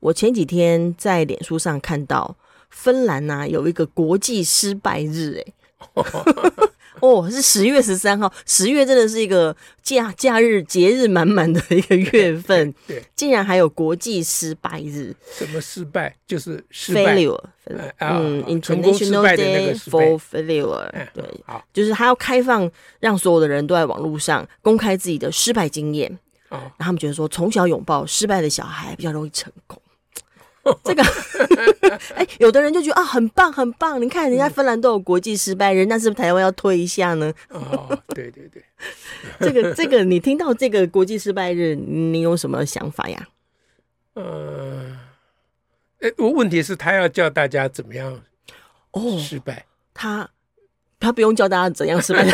我前几天在脸书上看到芬兰呐、啊、有一个国际失败日，哎，哦，是十月十三号，十月真的是一个假假日节日满满的一个月份，对，对，竟然还有国际失败日。什么失败？就是失败。Failure，嗯，International Day for Failure，对，好，就是他要开放，让所有的人都在网络上公开自己的失败经验。哦，然后他们觉得说，从小拥抱失败的小孩比较容易成功。这个，哎，有的人就觉得啊，很棒，很棒。你看人家芬兰都有国际失败日，那是不是台湾要推一下呢？哦，对对对。这个这个，你听到这个国际失败日，你有什么想法呀？呃，哎，我问题是，他要教大家怎么样哦失败？他他不用教大家怎样失败。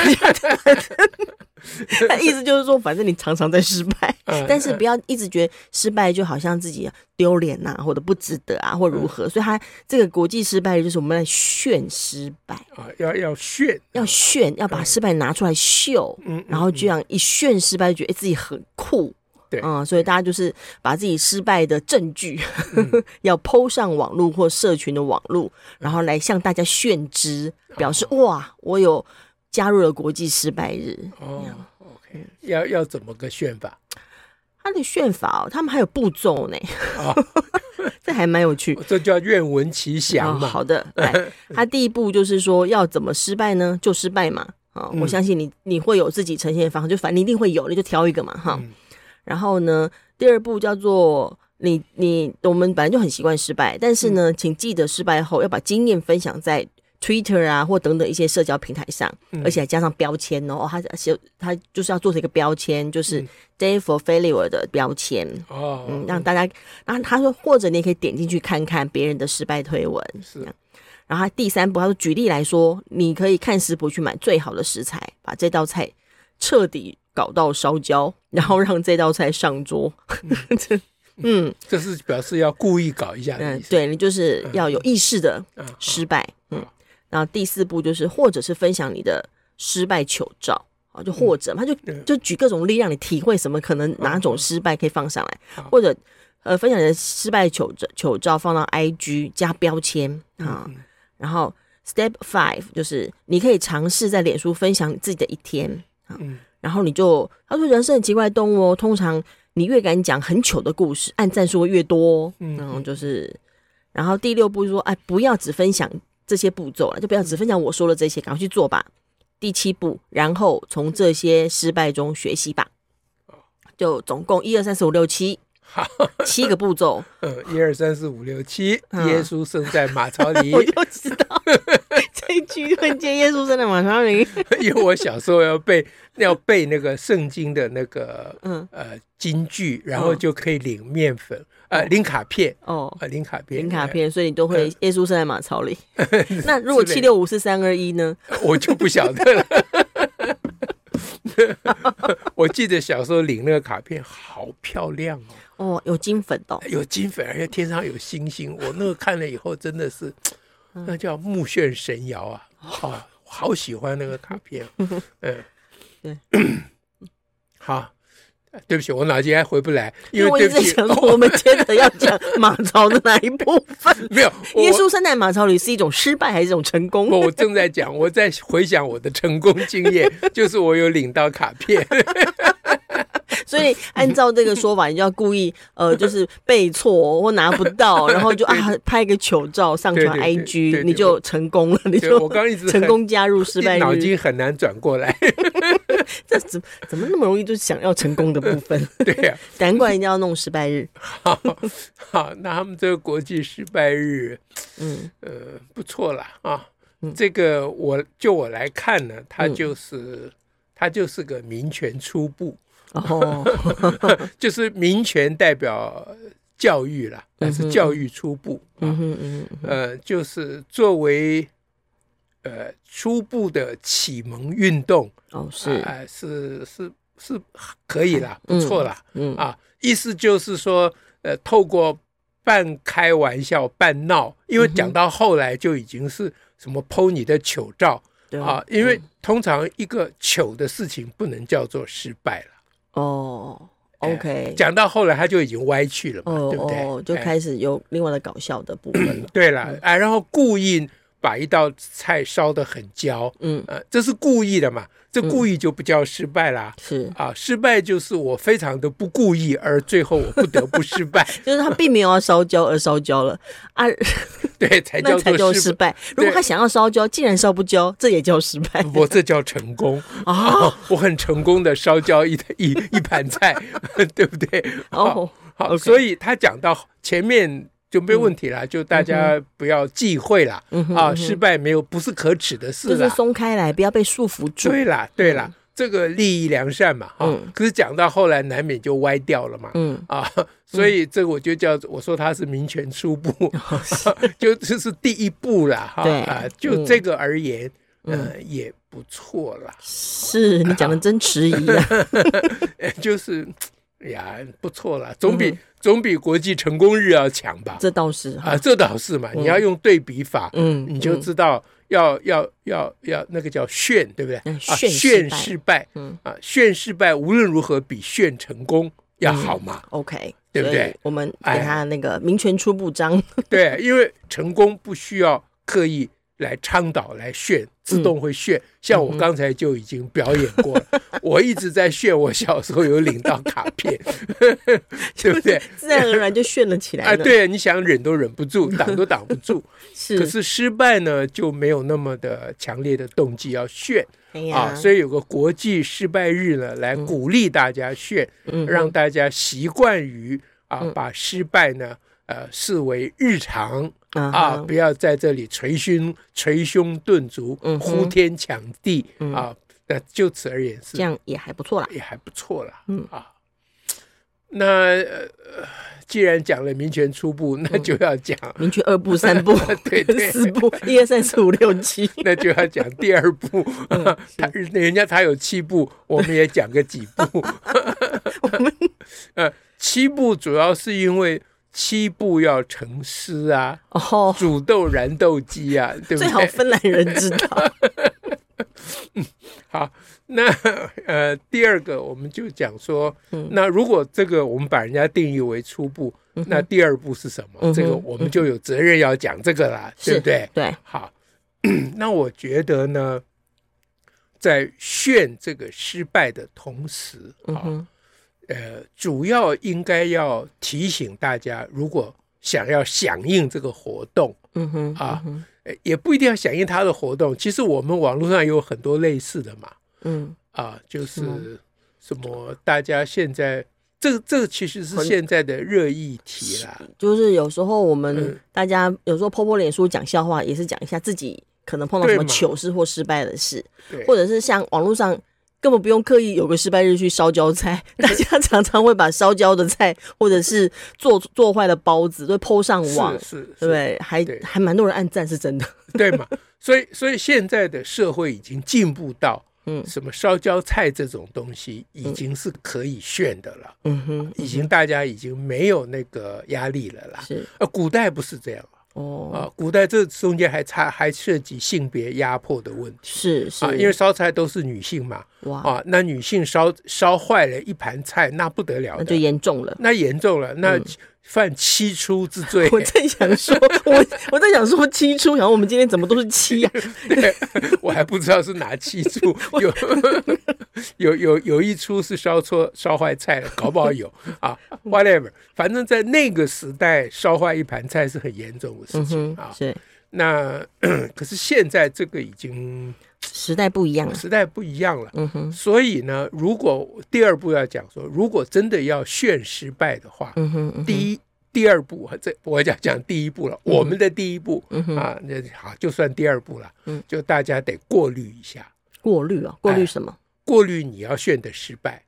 他意思就是说，反正你常常在失败，但是不要一直觉得失败就好像自己丢脸呐，或者不值得啊，或如何。所以，他这个国际失败就是我们来炫失败啊，要要炫，要炫，要把失败拿出来秀，嗯然后这样一炫失败，觉得自己很酷，对，嗯，所以大家就是把自己失败的证据 要 po 上网络或社群的网络，然后来向大家炫之，表示哇，我有。加入了国际失败日哦，OK，要要怎么个炫法？他的炫法哦，他们还有步骤呢，哦、这还蛮有趣。这叫愿闻其详嘛、哦。好的，来，他第一步就是说要怎么失败呢？就失败嘛。啊、哦，我相信你你会有自己呈现的方式，就反正你一定会有，你就挑一个嘛，哈、嗯。然后呢，第二步叫做你你我们本来就很习惯失败，但是呢，嗯、请记得失败后要把经验分享在。Twitter 啊，或等等一些社交平台上，嗯、而且还加上标签哦，他写他就是要做成一个标签，就是 Day for Failure 的标签哦，嗯，让大家，然后他说，或者你也可以点进去看看别人的失败推文，是。然后他第三步，他说举例来说，你可以看食谱去买最好的食材，把这道菜彻底搞到烧焦，然后让这道菜上桌。嗯，嗯，这是表示要故意搞一下的意思。嗯，对，你就是要有意识的失败，嗯。嗯然后第四步就是，或者是分享你的失败糗照啊，就或者他就就举各种例让你体会什么可能哪种失败可以放上来，或者呃分享你的失败糗照糗照放到 IG 加标签啊。然后 Step Five 就是你可以尝试在脸书分享你自己的一天啊。然后你就他说人生很奇怪的动物哦，通常你越敢讲很糗的故事，按赞数会越多。然后就是，然后第六步就是说，哎，不要只分享。这些步骤了，就不要只分享我说的这些，赶快去做吧。第七步，然后从这些失败中学习吧。就总共一二三四五六七，七个步骤。嗯，一二三四五六七，耶稣生在马槽里。我就知道这一句会接耶稣生的马超林，因为我小时候要背 要背那个圣经的那个嗯呃金句，然后就可以领面粉。呃，领卡片哦，领卡片，领卡片，所以你都会耶稣生在马槽里。那如果七六五四三二一呢？我就不晓得了。我记得小时候领那个卡片好漂亮哦，哦，有金粉哦，有金粉，而且天上有星星。我那个看了以后真的是，那叫目眩神摇啊！好，好喜欢那个卡片。嗯，对，好。对不起，我脑筋还回不来，因为对不起，我们接着要讲 马槽的哪一部分？没有，耶稣生在马槽里是一种失败还是一种成功？我正在讲，我在回想我的成功经验，就是我有领到卡片。所以按照这个说法，你就要故意呃，就是背错或拿不到，然后就 啊拍个糗照上传 IG，你就成功了。你就我刚一直 成功加入失败，脑筋很难转过来。这怎怎么那么容易就想要成功的部分？对呀，难怪一定要弄失败日。好，好，那他们这个国际失败日，嗯呃不错了啊。这个我就我来看呢，它就是它就是个民权初步。哦，就是民权代表教育了，那是教育初步啊，呃，就是作为呃初步的启蒙运动哦，是，哎，是是是可以了，不错了，嗯啊，意思就是说，呃，透过半开玩笑半闹，因为讲到后来就已经是什么 PO 你的糗照啊，因为通常一个糗的事情不能叫做失败了哦。OK，讲到后来他就已经歪去了嘛，哦、对不对？哦，就开始有另外的搞笑的部分了。对了，哎，然后故意把一道菜烧得很焦，嗯，呃，这是故意的嘛。这故意就不叫失败啦，是啊，失败就是我非常的不故意，而最后我不得不失败，就是他并没有要烧焦而烧焦了啊，对，才叫才叫失败。如果他想要烧焦，既然烧不焦，这也叫失败，我这叫成功啊！我很成功的烧焦一一一盘菜，对不对？哦，好，所以他讲到前面。就没问题了，就大家不要忌讳了啊！失败没有不是可耻的事，就是松开来，不要被束缚住。对啦，对啦，这个利益良善嘛，哈。可是讲到后来难免就歪掉了嘛，嗯啊，所以这个我就叫我说他是民权初步，就这是第一步了哈啊！就这个而言，嗯，也不错了。是你讲的真迟疑啊，就是。哎呀，不错了，总比、嗯、总比国际成功日要强吧？这倒是啊，这倒是嘛。嗯、你要用对比法，嗯，你就知道要、嗯、要要要那个叫炫，对不对？嗯、炫炫失败，嗯啊，炫失败无论如何比炫成功要好嘛。嗯、OK，对不对？我们给他那个民权初步章。对，因为成功不需要刻意。来倡导来炫，自动会炫。像我刚才就已经表演过了，我一直在炫。我小时候有领到卡片，对不对？自然而然就炫了起来。啊，对，你想忍都忍不住，挡都挡不住。是，可是失败呢，就没有那么的强烈的动机要炫啊。所以有个国际失败日呢，来鼓励大家炫，让大家习惯于啊，把失败呢，呃，视为日常。啊！不要在这里捶胸捶胸顿足，呼天抢地啊！那就此而言是这样也还不错啦，也还不错啦。嗯啊，那呃，既然讲了民权初步，那就要讲民权二部、三部、对对四部，一二三四五六七，那就要讲第二部。他人家他有七部，我们也讲个几部。我们呃，七部主要是因为。七步要成诗啊，哦，煮豆燃豆萁啊，对不对？最好芬兰人知道。嗯，好，那呃，第二个我们就讲说，嗯、那如果这个我们把人家定义为初步，嗯、那第二步是什么？这个我们就有责任要讲这个啦，嗯、对不对？对，好，那我觉得呢，在炫这个失败的同时，嗯哼呃，主要应该要提醒大家，如果想要响应这个活动，嗯哼，啊，也不一定要响应他的活动。其实我们网络上有很多类似的嘛，嗯，啊，就是什么，大家现在这个这个其实是现在的热议题啦。就是有时候我们大家有时候 po po 脸书讲笑话，也是讲一下自己可能碰到什么糗事或失败的事，对，或者是像网络上。根本不用刻意有个失败日去烧焦菜，大家常常会把烧焦的菜或者是做做坏的包子都 po 上网，是，对不对？还对还蛮多人按赞，是真的，对嘛？所以所以现在的社会已经进步到，嗯，什么烧焦菜这种东西已经是可以炫的了，嗯哼，已经大家已经没有那个压力了啦。是，呃，古代不是这样。哦。啊，古代这中间还差还涉及性别压迫的问题，是是，啊，因为烧菜都是女性嘛，哇。啊，那女性烧烧坏了一盘菜，那不得了，那就严重了，那严重了，那犯七出之罪。我在想说，我我在想说七出，然后我们今天怎么都是七呀？对，我还不知道是哪七出，有有有有一出是烧错烧坏菜了，搞不好有啊，whatever，反正在那个时代烧坏一盘菜是很严重的事情啊。是，那 可是现在这个已经。时代不一样了，时代不一样了。嗯哼，所以呢，如果第二步要讲说，如果真的要炫失败的话，嗯哼，嗯哼，第一、第二步，这我讲讲第一步了。嗯、我们的第一步，嗯啊，那好，就算第二步了。嗯，就大家得过滤一下。过滤啊？过滤什么？过滤你要炫的失败。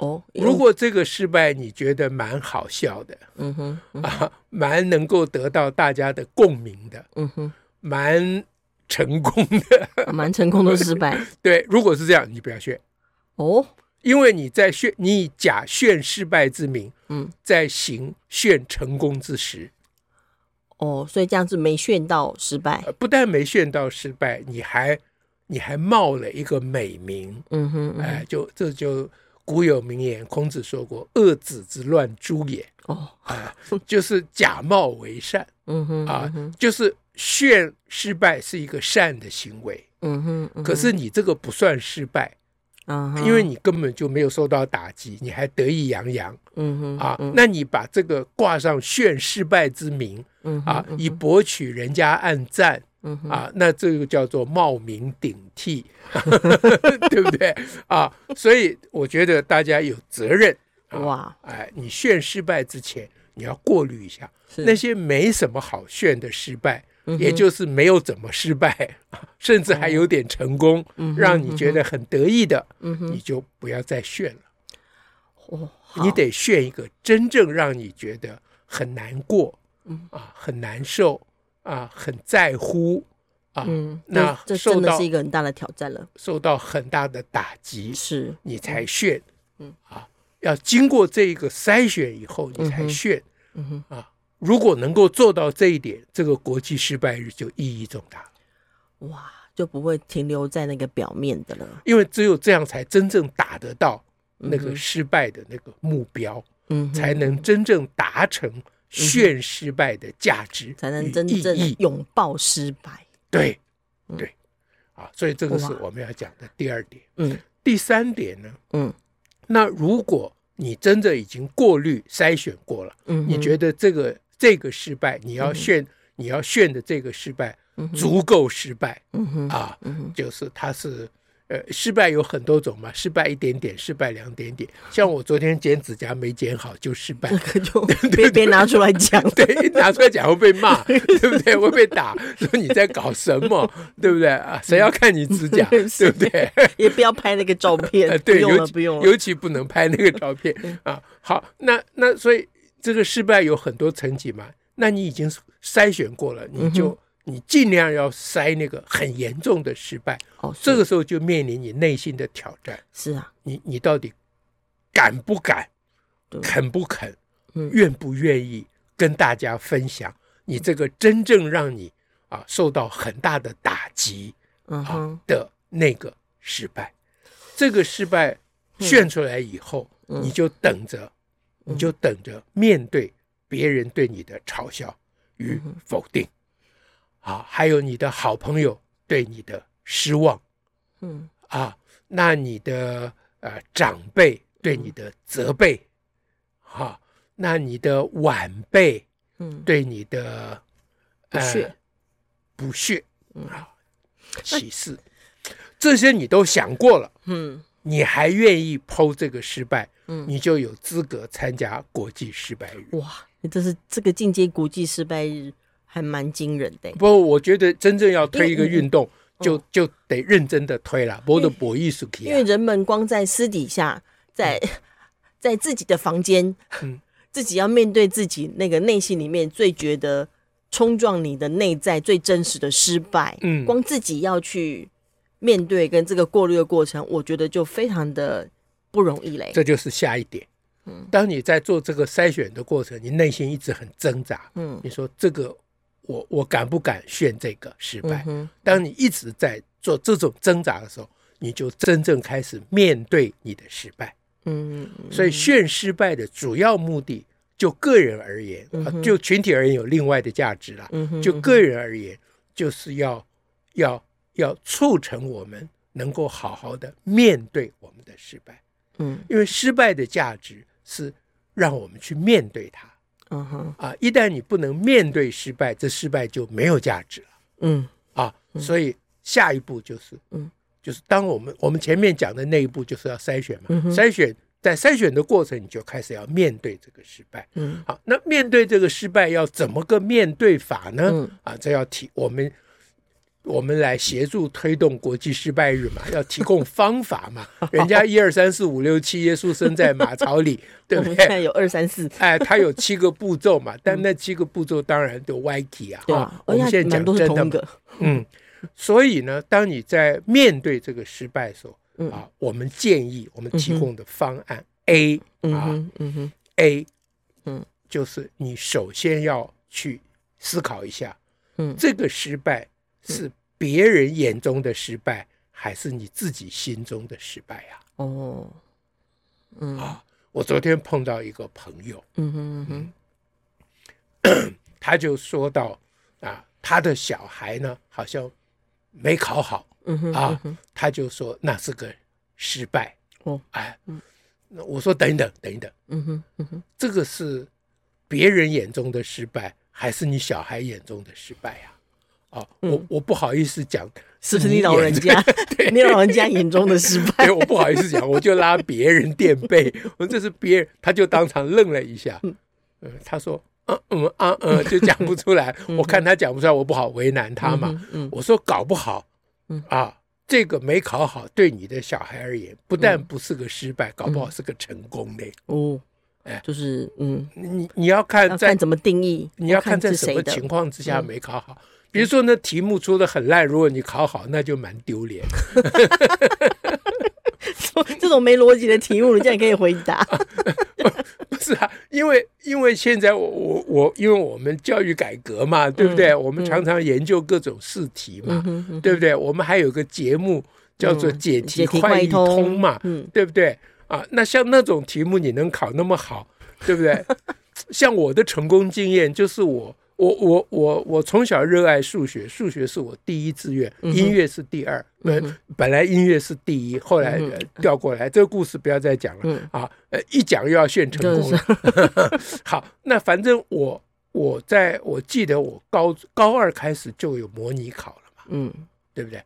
哦，如果这个失败你觉得蛮好笑的，嗯哼，嗯哼。啊，蛮能够得到大家的共鸣的，嗯哼，蛮成功的，蛮成功的失败。对，如果是这样，你不要炫。哦，因为你在炫，你以假炫失败之名，嗯，在行炫成功之实。哦，所以这样子没炫到失败，不但没炫到失败，你还你还冒了一个美名。嗯哼，嗯哎，就这就古有名言，孔子说过：“恶子之乱诛也。”哦，啊，就是假冒为善。嗯哼，啊，就是炫失败是一个善的行为。嗯哼，嗯哼可是你这个不算失败。啊，因为你根本就没有受到打击，你还得意洋洋。嗯哼，啊，嗯那你把这个挂上炫失败之名。嗯啊，以博取人家暗赞，嗯啊，那这个叫做冒名顶替，对不对啊？所以我觉得大家有责任。啊、哇，哎，你炫失败之前，你要过滤一下那些没什么好炫的失败，嗯也就是没有怎么失败，甚至还有点成功，嗯让你觉得很得意的，嗯你就不要再炫了。哦，你得炫一个真正让你觉得很难过。嗯啊，很难受啊，很在乎啊，嗯，那这真的是一个很大的挑战了，受到很大的打击，是，你才炫，嗯。啊，要经过这一个筛选以后，你才炫，嗯哼，啊，如果能够做到这一点，这个国际失败日就意义重大了，哇，就不会停留在那个表面的了，因为只有这样才真正打得到那个失败的那个目标，嗯哼，才能真正达成。炫失败的价值，才能真正拥抱失败。对，对，啊，所以这个是我们要讲的第二点。嗯，第三点呢？嗯，那如果你真的已经过滤筛选过了，嗯，你觉得这个这个失败，你要炫，你要炫的这个失败足够失败，嗯哼，啊，就是它是。呃，失败有很多种嘛，失败一点点，失败两点点。像我昨天剪指甲没剪好就失败，这个就别别拿出来讲，对，拿出来讲会被骂，对不对？会被打，说你在搞什么，对不对啊？谁要看你指甲，对不对？也不要拍那个照片，对，不用了，不用了，尤其不能拍那个照片啊。好，那那所以这个失败有很多层级嘛，那你已经筛选过了，你就。你尽量要塞那个很严重的失败，哦，这个时候就面临你内心的挑战。是啊，你你到底敢不敢，肯不肯，愿不愿意跟大家分享你这个真正让你啊受到很大的打击啊的那个失败？这个失败炫出来以后，你就等着，你就等着面对别人对你的嘲笑与否定。啊，还有你的好朋友对你的失望，嗯。啊，那你的呃长辈对你的责备，哈、啊，那你的晚辈，嗯，对你的不屑，不屑，啊，歧视，这些你都想过了，嗯，你还愿意剖这个失败，嗯，你就有资格参加国际失败日。哇，你这是这个进阶国际失败日。还蛮惊人的。不过，我觉得真正要推一个运动，就就得认真的推了。博的博艺术体，因为人们光在私底下，在 在自己的房间，嗯，自己要面对自己那个内心里面最觉得冲撞你的内在最真实的失败，嗯，光自己要去面对跟这个过滤的过程，我觉得就非常的不容易嘞。这就是下一点。嗯，当你在做这个筛选的过程，你内心一直很挣扎。嗯，你说这个。我我敢不敢炫这个失败？嗯、当你一直在做这种挣扎的时候，你就真正开始面对你的失败。嗯，所以炫失败的主要目的，就个人而言，嗯啊，就群体而言有另外的价值了。嗯、就个人而言，就是要要要促成我们能够好好的面对我们的失败。嗯，因为失败的价值是让我们去面对它。嗯哼。啊，一旦你不能面对失败，这失败就没有价值了。嗯。啊，所以下一步就是，嗯，就是当我们我们前面讲的那一步就是要筛选嘛，嗯、筛选在筛选的过程，你就开始要面对这个失败。嗯，好，那面对这个失败要怎么个面对法呢？嗯、啊，这要提我们我们来协助推动国际失败日嘛，要提供方法嘛。人家一二三四五六七，耶稣生在马槽里，对不对？现在有二三四，哎，他有七个步骤嘛，但那七个步骤当然都歪题啊。啊，我们现在讲真的，嗯，所以呢，当你在面对这个失败的时候，啊，我们建议我们提供的方案 A 啊，嗯哼，A，嗯，就是你首先要去思考一下，嗯，这个失败是。别人眼中的失败，还是你自己心中的失败呀？哦，嗯啊，我昨天碰到一个朋友，嗯哼嗯哼，他就说到啊，他的小孩呢好像没考好，嗯哼啊，他就说那是个失败。哦，哎，那我说等一等，等一等，嗯哼嗯哼，这个是别人眼中的失败，还是你小孩眼中的失败呀？啊，我我不好意思讲，是不是你老人家？对，你老人家眼中的失败。对，我不好意思讲，我就拉别人垫背。我说这是别人，他就当场愣了一下。嗯，他说，嗯嗯啊嗯，就讲不出来。我看他讲不出来，我不好为难他嘛。嗯，我说搞不好，啊，这个没考好，对你的小孩而言，不但不是个失败，搞不好是个成功嘞。哦，哎，就是嗯，你你要看在怎么定义，你要看在什么情况之下没考好。比如说，那题目出的很烂，如果你考好，那就蛮丢脸。这种没逻辑的题目，你竟然可以回答？不是啊，因为因为现在我我我，因为我们教育改革嘛，对不对？嗯、我们常常研究各种试题嘛，对不对？我们还有个节目叫做解题快一通嘛，嗯、对不对？啊，那像那种题目你能考那么好，对不对？像我的成功经验就是我。我我我我从小热爱数学，数学是我第一志愿，音乐是第二。本本来音乐是第一，后来调过来。这个故事不要再讲了啊！呃，一讲又要炫成功了。好，那反正我我在我记得我高高二开始就有模拟考了嘛，嗯，对不对？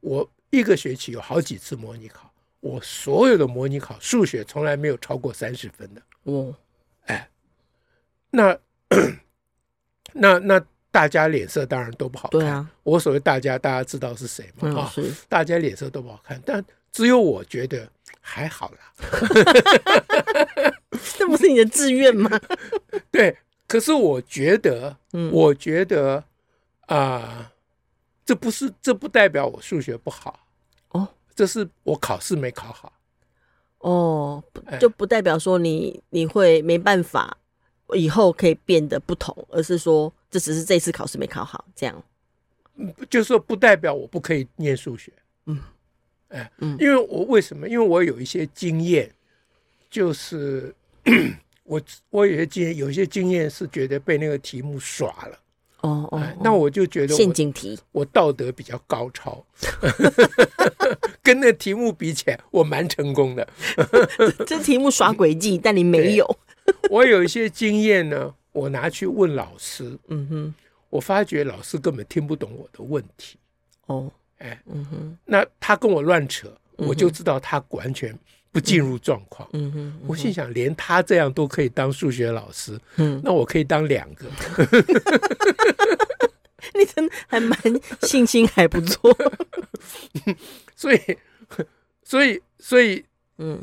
我一个学期有好几次模拟考，我所有的模拟考数学从来没有超过三十分的。哦，哎，那。那那大家脸色当然都不好看。对啊，我所谓大家，大家知道是谁嘛？啊，大家脸色都不好看，但只有我觉得还好啦。这不是你的志愿吗？对，可是我觉得，我觉得啊，这不是，这不代表我数学不好哦，这是我考试没考好。哦，就不代表说你你会没办法。以后可以变得不同，而是说这只是这次考试没考好，这样。就是说不代表我不可以念数学。嗯，哎，嗯，因为我为什么？因为我有一些经验，就是 我我有些经验，有些经验是觉得被那个题目耍了。哦哦，那我就觉得陷阱题，我道德比较高超，跟那题目比起来，我蛮成功的。这题目耍诡计，但你没有。我有一些经验呢，我拿去问老师，嗯哼，我发觉老师根本听不懂我的问题，哦，哎，嗯哼，那他跟我乱扯，我就知道他完全不进入状况，嗯哼，我心想，连他这样都可以当数学老师，嗯，那我可以当两个，你真的还蛮信心还不错，所以，所以，所以，嗯，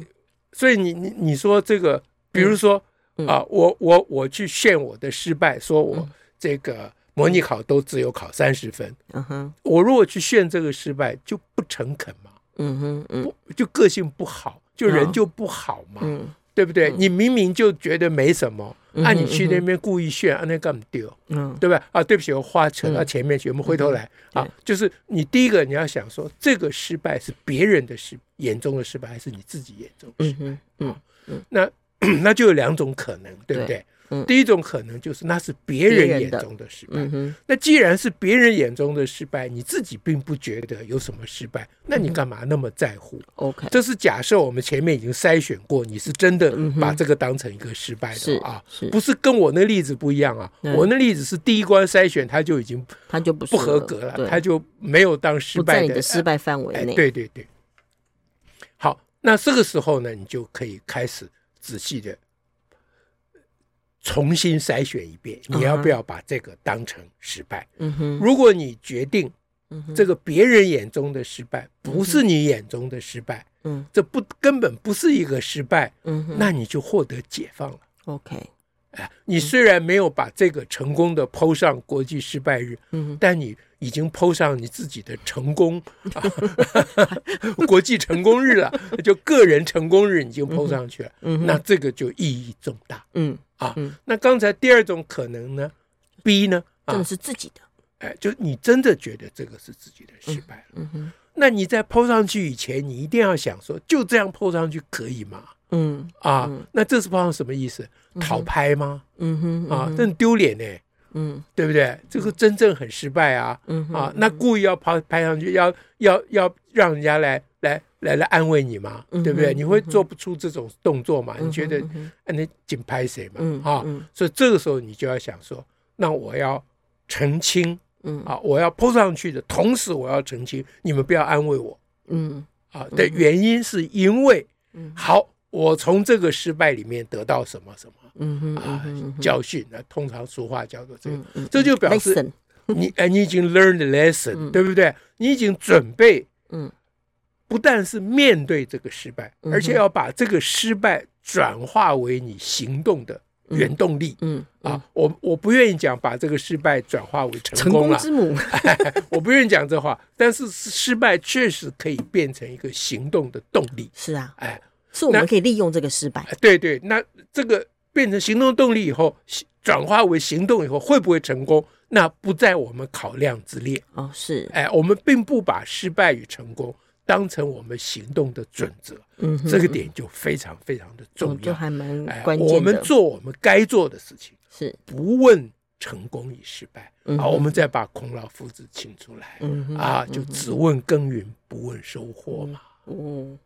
所以你你你说这个，比如说。啊，我我我去炫我的失败，说我这个模拟考都只有考三十分。嗯哼，我如果去炫这个失败，就不诚恳嘛。嗯哼，嗯，就个性不好，就人就不好嘛。嗯，对不对？你明明就觉得没什么，那你去那边故意炫，那干嘛丢？嗯，对吧？啊，对不起，我话扯到前面去，我们回头来啊。就是你第一个你要想说，这个失败是别人的失眼中的失败，还是你自己眼中的失败？嗯嗯，那。那就有两种可能，对不对？嗯、第一种可能就是那是别人眼中的失败。嗯、那既然是别人眼中的失败，你自己并不觉得有什么失败，那你干嘛那么在乎？OK，、嗯、这是假设我们前面已经筛选过，你是真的把这个当成一个失败的啊，不是跟我那例子不一样啊。嗯、我那例子是第一关筛选，他就已经他就不合格了，他就没有当失败的，失败范围内、哎。对对对。好，那这个时候呢，你就可以开始。仔细的重新筛选一遍，你要不要把这个当成失败？嗯哼，如果你决定这个别人眼中的失败不是你眼中的失败，嗯，这不根本不是一个失败，那你就获得解放了。，OK，哎，你虽然没有把这个成功的 PO 上国际失败日，嗯，但你已经 PO 上你自己的成功，啊、国际成功日了，就个人成功日已经 PO 上去了，嗯，那这个就意义重大，嗯啊，嗯。那刚才第二种可能呢，B 呢，啊真的，是自己的，哎，就你真的觉得这个是自己的失败了，嗯哼，那你在 PO 上去以前，你一定要想说，就这样 PO 上去可以吗？嗯啊，嗯那这是 PO 上什么意思？讨拍吗？嗯哼，啊，这很丢脸呢。嗯对不对？这个真正很失败啊！嗯哼啊，那故意要抛拍上去，要要要让人家来来来来安慰你嘛，嗯哼对不对？嗯你会做不出这种动作嘛？嗯哼你觉得嗯哼啊，你紧拍谁嘛嗯？啊嗯，所以这个时候你就要想说，那我要澄清嗯。啊，我要 po 上去的同时，我要澄清，你们不要安慰我。嗯。啊的原因是因为嗯，好，我从这个失败里面得到什么什么嗯哼啊教训那通常俗话叫做这个。这就表示你哎，你已经 learned the lesson，、嗯。对不对？你已经准备，嗯，不但是面对这个失败，而且要把这个失败转化为你行动的原动力、嗯啊！我我不愿意讲把这个失败转化为成成功了，功之母，我不愿意讲这话。但是失败确实可以变成一个行动的动力，是啊，哎，是我们可以利用这个失败，对对，那这个变成行动动力以后，转化为行动以后，会不会成功？那不在我们考量之列。哦，是，哎，我们并不把失败与成功当成我们行动的准则，嗯，这个点就非常非常的重要。哦就还蛮哎，关键的，我们做我们该做的事情，是，不问成功与失败。嗯哼。啊，我们再把孔老夫子请出来，嗯啊，就只问耕耘，不问收获嘛，嗯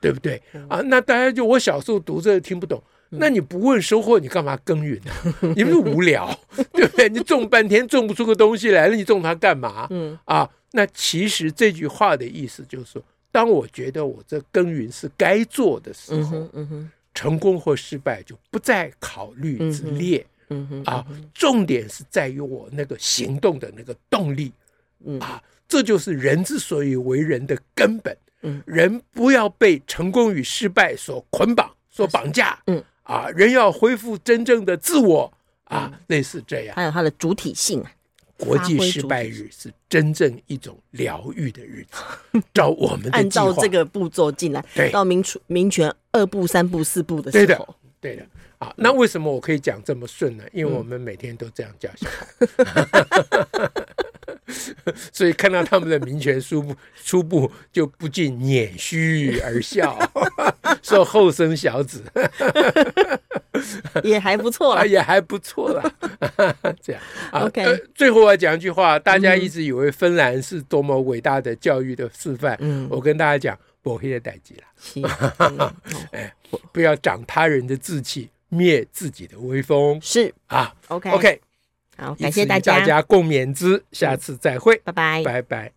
对不对？啊，那大家就我小时候读这个听不懂。那你不问收获，你干嘛耕耘呢？你不是无聊，对不对？你种半天种不出个东西来，那你种它干嘛？嗯啊，那其实这句话的意思就是说，当我觉得我这耕耘是该做的时嗯候，哼嗯哼成功或失败就不在考虑之列嗯哼啊。重点是在于我那个行动的那个动力嗯啊，这就是人之所以为人的根本。嗯。人不要被成功与失败所捆绑、所绑架。嗯。啊，人要恢复真正的自我啊，嗯。类似这样。还有它的主体性啊，国际失败日是真正一种疗愈的日子，照我们的按照这个步骤进来，对。到民主民权二步、三步、四步的对的时候，对的啊。那为什么我可以讲这么顺呢？因为我们每天都这样叫小孩，所以看到他们的民权书部初步就不禁捻须而笑，说后生小子。也还不错啊，也还不错啦，这样。啊。OK 呃最后我要讲一句话，大家一直以为芬兰是多么伟大的教育的示范，嗯。我跟大家讲，不黑的代际了，嗯哎，不要长他人的志气，灭自己的威风。是。啊。OK OK，好，感谢大家，大家共勉之，下次再会，拜拜。拜拜。